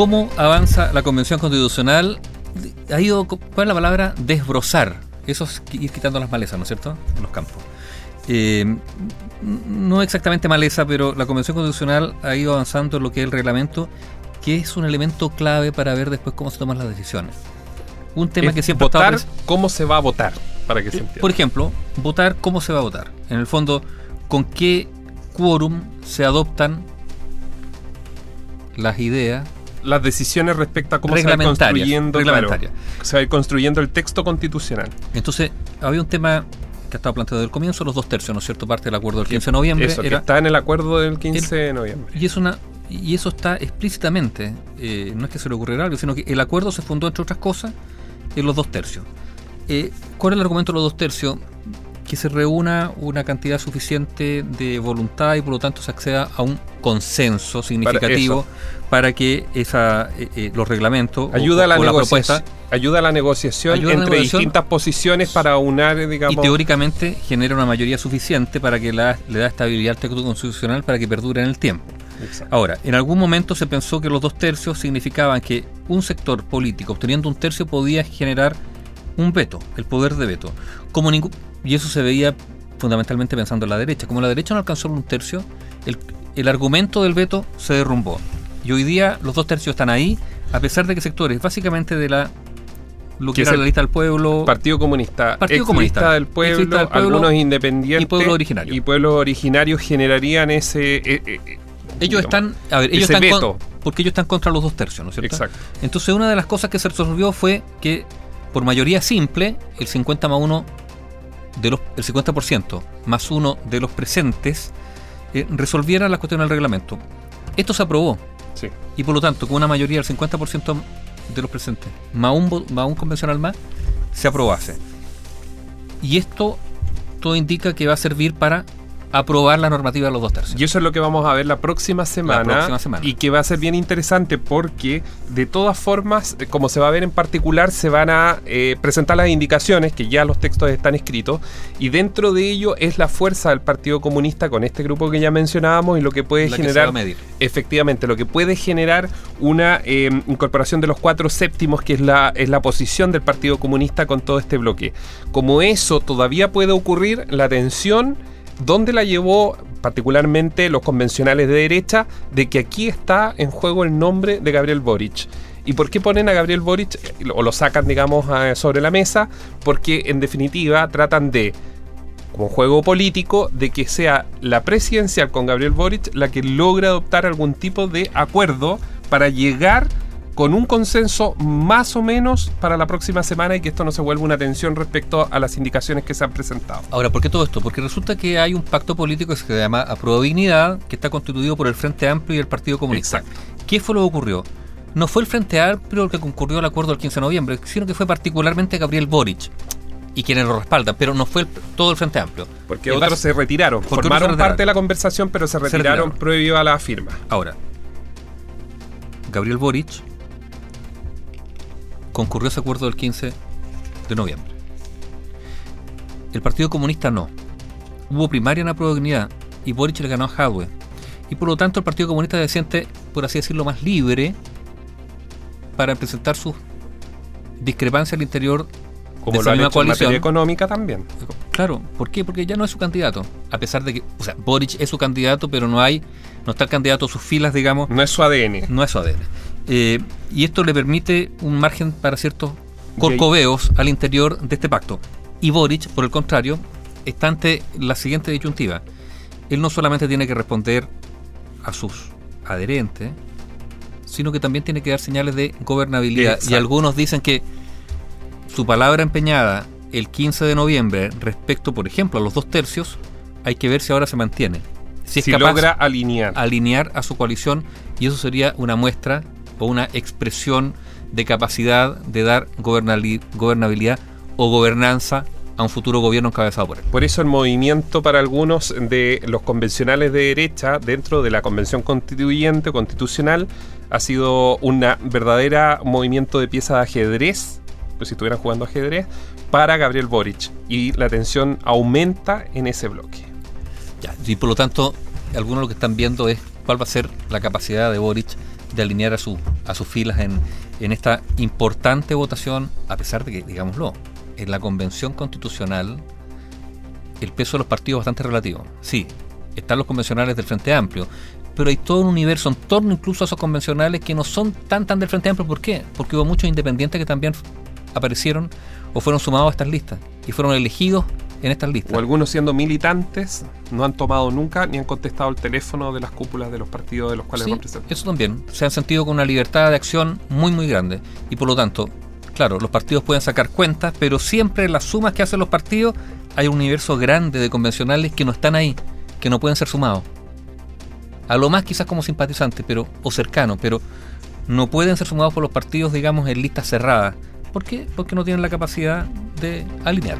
¿Cómo avanza la Convención Constitucional? Ha ido, ¿cuál es la palabra? Desbrozar. Eso es ir quitando las malezas, ¿no es cierto? En los campos. Eh, no exactamente maleza, pero la Convención Constitucional ha ido avanzando en lo que es el reglamento, que es un elemento clave para ver después cómo se toman las decisiones. Un tema que siempre votar, cómo se va a votar, para que se entienda. Por ejemplo, votar cómo se va a votar. En el fondo, con qué quórum se adoptan las ideas las decisiones respecto a cómo se va construyendo, se va a ir construyendo el texto constitucional. Entonces, había un tema que ha estado planteado desde el comienzo, los dos tercios, ¿no es cierto? Parte del acuerdo del 15 de noviembre. Eso, que está en el acuerdo del 15 de noviembre. Y es una y eso está explícitamente, eh, no es que se le ocurriera algo, sino que el acuerdo se fundó, entre otras cosas, en los dos tercios. Eh, ¿Cuál es el argumento de los dos tercios? Que se reúna una cantidad suficiente de voluntad y por lo tanto se acceda a un consenso significativo para, que esa, eh, los reglamentos ayuda a la, propuesta ayuda a la negociación entre distintas posiciones para unar, digamos. Y teóricamente genera una mayoría suficiente para que la, le da estabilidad al texto constitucional para que perdure en el tiempo. Ahora, en algún momento se pensó que los dos tercios significaban que un sector político, obteniendo un tercio, podía generar un veto, el poder de veto. Como ningún, y eso se veía fundamentalmente pensando en la derecha. Como la derecha no alcanzó un tercio, el, el argumento del veto se derrumbó. Y hoy día los dos tercios están ahí, a pesar de que sectores básicamente de la lo que, era la lista del pueblo, Partido Comunista, Partido Comunista del pueblo, algunos independientes y pueblos originarios y pueblos originarios generarían ese eh, eh, ellos están, a ver, ellos están porque ellos están contra los dos tercios, ¿no es cierto? Exacto. Entonces una de las cosas que se resolvió fue que por mayoría simple, el 50 más 1 de los, el 50% más uno de los presentes eh, resolviera la cuestión del reglamento. Esto se aprobó. Sí. Y por lo tanto, con una mayoría del 50% de los presentes, más un, más un convencional más, se aprobase. Y esto todo indica que va a servir para aprobar la normativa de los dos tercios. Y eso es lo que vamos a ver la próxima semana, y que va a ser bien interesante porque de todas formas, eh, como se va a ver en particular, se van a eh, presentar las indicaciones, que ya los textos están escritos, y dentro de ello es la fuerza del Partido Comunista con este grupo que ya mencionábamos y lo que puede generar, efectivamente, lo que puede generar una em, incorporación de los cuatro séptimos, que es la, es la posición del Partido Comunista con todo este bloque. Como eso todavía puede ocurrir, la tensión ¿Dónde la llevó particularmente los convencionales de derecha de que aquí está en juego el nombre de Gabriel Boric? ¿Y por qué ponen a Gabriel Boric o lo sacan, digamos, sobre la mesa? Porque en definitiva tratan de, como juego político, de que sea la presidencial con Gabriel Boric la que logra adoptar algún tipo de acuerdo para llegar con un consenso más o menos para la próxima semana y que esto no se vuelva una tensión respecto a las indicaciones que se han presentado. Ahora, ¿por qué todo esto? Porque resulta que hay un pacto político que se llama Apruebo Dignidad, que está constituido por el Frente Amplio y el Partido Comunista. Exacto. ¿Qué fue lo que ocurrió? No fue el Frente Amplio el que concurrió al acuerdo del 15 de noviembre, sino que fue particularmente Gabriel Boric y quienes lo respaldan, pero no fue todo el Frente Amplio. Porque otros se retiraron, formaron parte de la conversación, pero se retiraron, se retiraron previo a la firma. Ahora, Gabriel Boric concurrió ese acuerdo del 15 de noviembre. El Partido Comunista no. Hubo primaria en la dignidad y Boric le ganó a Hadwe. Y por lo tanto el Partido Comunista se siente, por así decirlo, más libre para presentar sus discrepancias al interior como de la coalición. económica también. Claro, ¿por qué? Porque ya no es su candidato. A pesar de que, o sea, Boric es su candidato, pero no hay, no está el candidato sus filas, digamos. No es su ADN. No es su ADN. Eh, y esto le permite un margen para ciertos corcoveos al interior de este pacto. Y Boric, por el contrario, está ante la siguiente disyuntiva. Él no solamente tiene que responder a sus adherentes, sino que también tiene que dar señales de gobernabilidad. Y algunos dicen que su palabra empeñada el 15 de noviembre respecto, por ejemplo, a los dos tercios, hay que ver si ahora se mantiene. Si, es capaz logra alinear. alinear a su coalición y eso sería una muestra o una expresión de capacidad de dar gobernabilidad o gobernanza a un futuro gobierno encabezado por él. Por eso el movimiento para algunos de los convencionales de derecha dentro de la convención constituyente constitucional ha sido un verdadera movimiento de pieza de ajedrez, pues si estuvieran jugando ajedrez, para Gabriel Boric. Y la tensión aumenta en ese bloque. y por lo tanto, algunos lo que están viendo es cuál va a ser la capacidad de Boric de alinear a su a sus filas en, en esta importante votación, a pesar de que, digámoslo, en la convención constitucional el peso de los partidos es bastante relativo. Sí, están los convencionales del Frente Amplio, pero hay todo un universo en torno incluso a esos convencionales que no son tan tan del Frente Amplio. ¿Por qué? Porque hubo muchos independientes que también aparecieron o fueron sumados a estas listas y fueron elegidos en estas listas. O algunos siendo militantes no han tomado nunca ni han contestado el teléfono de las cúpulas de los partidos de los cuales sí, representan. Eso también. Se han sentido con una libertad de acción muy muy grande y por lo tanto, claro, los partidos pueden sacar cuentas, pero siempre en las sumas que hacen los partidos hay un universo grande de convencionales que no están ahí, que no pueden ser sumados a lo más quizás como simpatizante pero, o cercano, pero no pueden ser sumados por los partidos, digamos, en listas cerradas. ¿Por qué? Porque no tienen la capacidad de alinear.